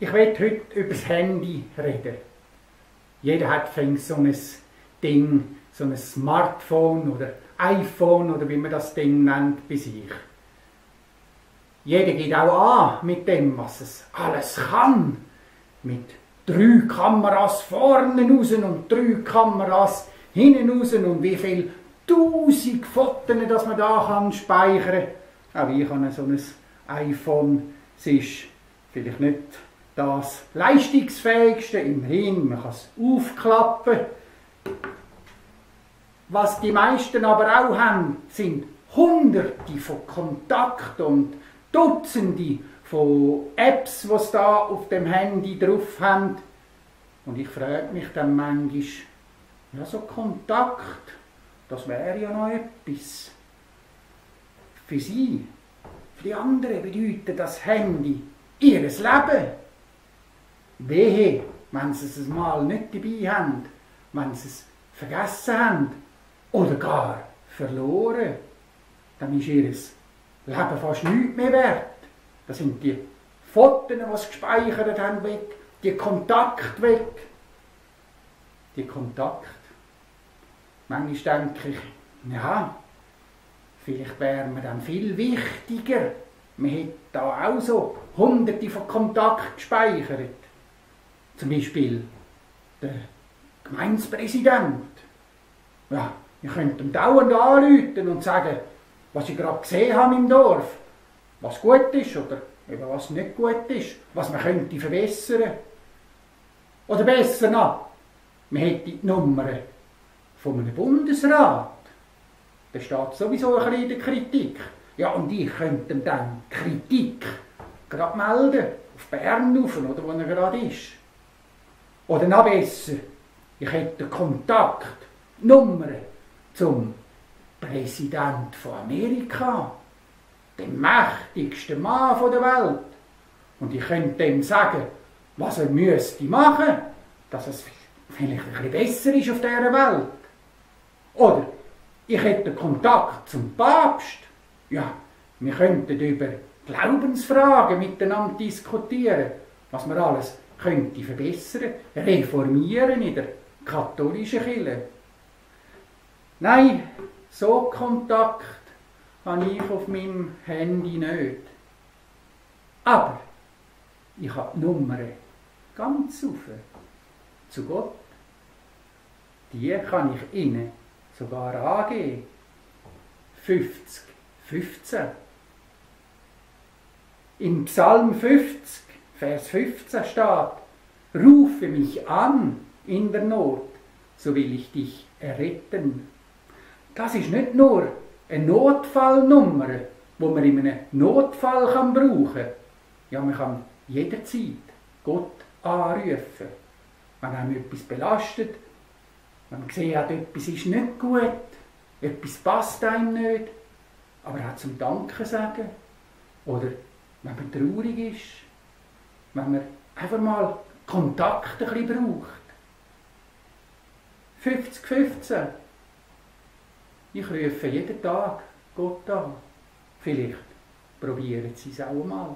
Ich werde heute über das Handy reden. Jeder hat so ein Ding, so ein Smartphone oder iPhone oder wie man das Ding nennt bei sich. Jeder geht auch an mit dem, was es alles kann. Mit drei Kameras vorne raus und drei Kameras hinten raus und wie viel tausend Fotos, dass man da kann speichern kann. Auch ich habe so ein iPhone. Es ist vielleicht nicht das leistungsfähigste, immerhin, man kann es aufklappen. Was die meisten aber auch haben, sind hunderte von Kontakten und Dutzende von Apps, die sie da auf dem Handy drauf haben. Und ich frage mich dann manchmal, ja, so Kontakt, das wäre ja noch etwas. Für sie, für die anderen bedeutet das Handy ihr Leben. Wehe, wenn sie es mal nicht dabei haben, wenn sie es vergessen haben oder gar verloren, dann ist ihr Leben fast nichts mehr wert. Da sind die Fotos, die sie gespeichert haben, weg, die Kontakte weg. Die Kontakte. Manchmal denke ich, ja, vielleicht wäre mir dann viel wichtiger. Man hätte da auch so hunderte von Kontakten gespeichert. Zum Beispiel der Gemeindepräsident. Ja, ich könnte ihm dauernd anrufen und sagen, was ich gerade gesehen habe im Dorf, was gut ist oder eben was nicht gut ist, was man könnte verbessern. Oder besser noch, man hätte die Nummer von einem Bundesrat. Der steht sowieso ein bisschen in der Kritik. Ja, und ich könnte ihm dann Kritik gerade melden, auf Bern rauf, oder wo er gerade ist. Oder noch besser, ich hätte Kontakt, Nummer zum Präsident von Amerika, dem mächtigsten Mann der Welt. Und ich könnte ihm sagen, was er müsste machen, dass es vielleicht bisschen besser ist auf dieser Welt. Oder ich hätte Kontakt zum Papst. Ja, wir könnten über Glaubensfragen miteinander diskutieren, was wir alles könnte verbessern, reformieren in der katholischen Kirche. Nein, so Kontakt habe ich auf meinem Handy nicht. Aber ich habe die Nummer ganz offen zu Gott. Die kann ich Ihnen sogar angeben. 50, 15. Im Psalm 50 Vers 15 steht, rufe mich an in der Not, so will ich dich erretten. Das ist nicht nur eine Notfallnummer, wo man in einem Notfall kann brauchen kann. Ja, man kann jederzeit Gott anrufen. Wenn einem etwas belastet, wenn man sieht, etwas ist nicht gut, etwas passt einem nicht, aber auch zum Danken sagen. Oder wenn man traurig ist, wenn man einfach mal Kontakt ein bisschen braucht. 50-15. Ich rufe jeden Tag Gott an. Vielleicht probieren Sie es auch mal.